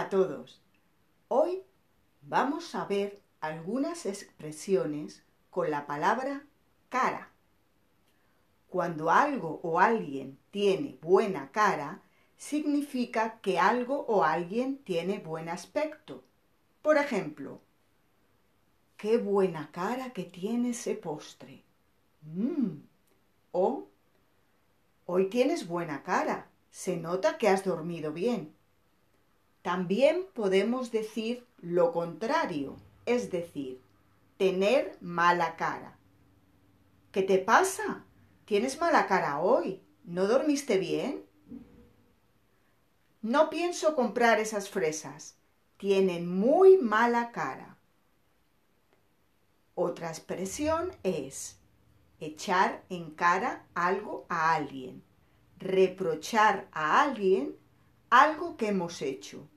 a todos. Hoy vamos a ver algunas expresiones con la palabra cara. Cuando algo o alguien tiene buena cara, significa que algo o alguien tiene buen aspecto. Por ejemplo, qué buena cara que tiene ese postre. Mm. O hoy tienes buena cara, se nota que has dormido bien. También podemos decir lo contrario, es decir, tener mala cara. ¿Qué te pasa? Tienes mala cara hoy. ¿No dormiste bien? No pienso comprar esas fresas. Tienen muy mala cara. Otra expresión es echar en cara algo a alguien, reprochar a alguien algo que hemos hecho.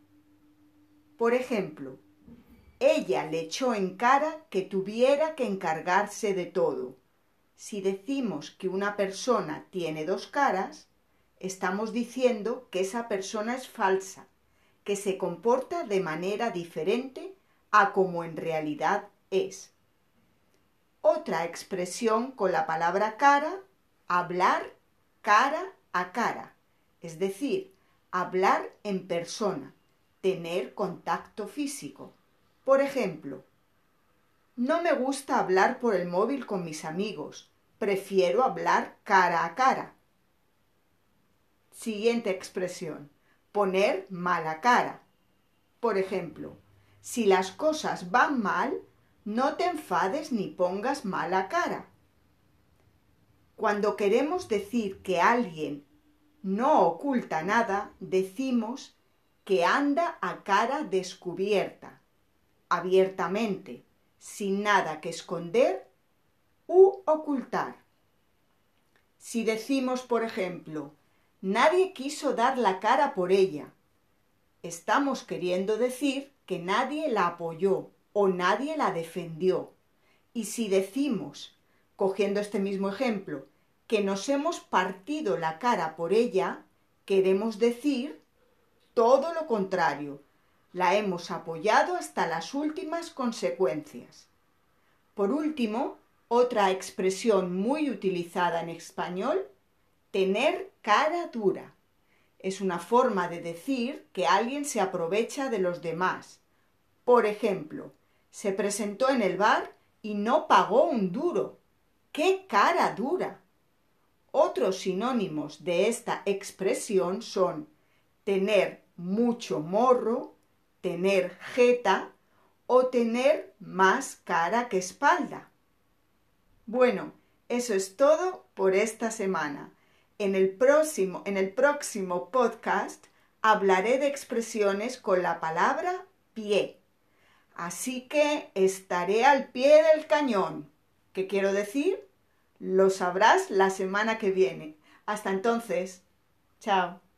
Por ejemplo, ella le echó en cara que tuviera que encargarse de todo. Si decimos que una persona tiene dos caras, estamos diciendo que esa persona es falsa, que se comporta de manera diferente a como en realidad es. Otra expresión con la palabra cara, hablar cara a cara, es decir, hablar en persona tener contacto físico. Por ejemplo, no me gusta hablar por el móvil con mis amigos, prefiero hablar cara a cara. Siguiente expresión, poner mala cara. Por ejemplo, si las cosas van mal, no te enfades ni pongas mala cara. Cuando queremos decir que alguien no oculta nada, decimos que anda a cara descubierta, abiertamente, sin nada que esconder u ocultar. Si decimos, por ejemplo, nadie quiso dar la cara por ella, estamos queriendo decir que nadie la apoyó o nadie la defendió. Y si decimos, cogiendo este mismo ejemplo, que nos hemos partido la cara por ella, queremos decir todo lo contrario, la hemos apoyado hasta las últimas consecuencias. Por último, otra expresión muy utilizada en español, tener cara dura. Es una forma de decir que alguien se aprovecha de los demás. Por ejemplo, se presentó en el bar y no pagó un duro. ¡Qué cara dura! Otros sinónimos de esta expresión son tener mucho morro, tener jeta o tener más cara que espalda. Bueno, eso es todo por esta semana. En el próximo, en el próximo podcast hablaré de expresiones con la palabra pie. Así que estaré al pie del cañón. ¿Qué quiero decir? Lo sabrás la semana que viene. Hasta entonces. Chao.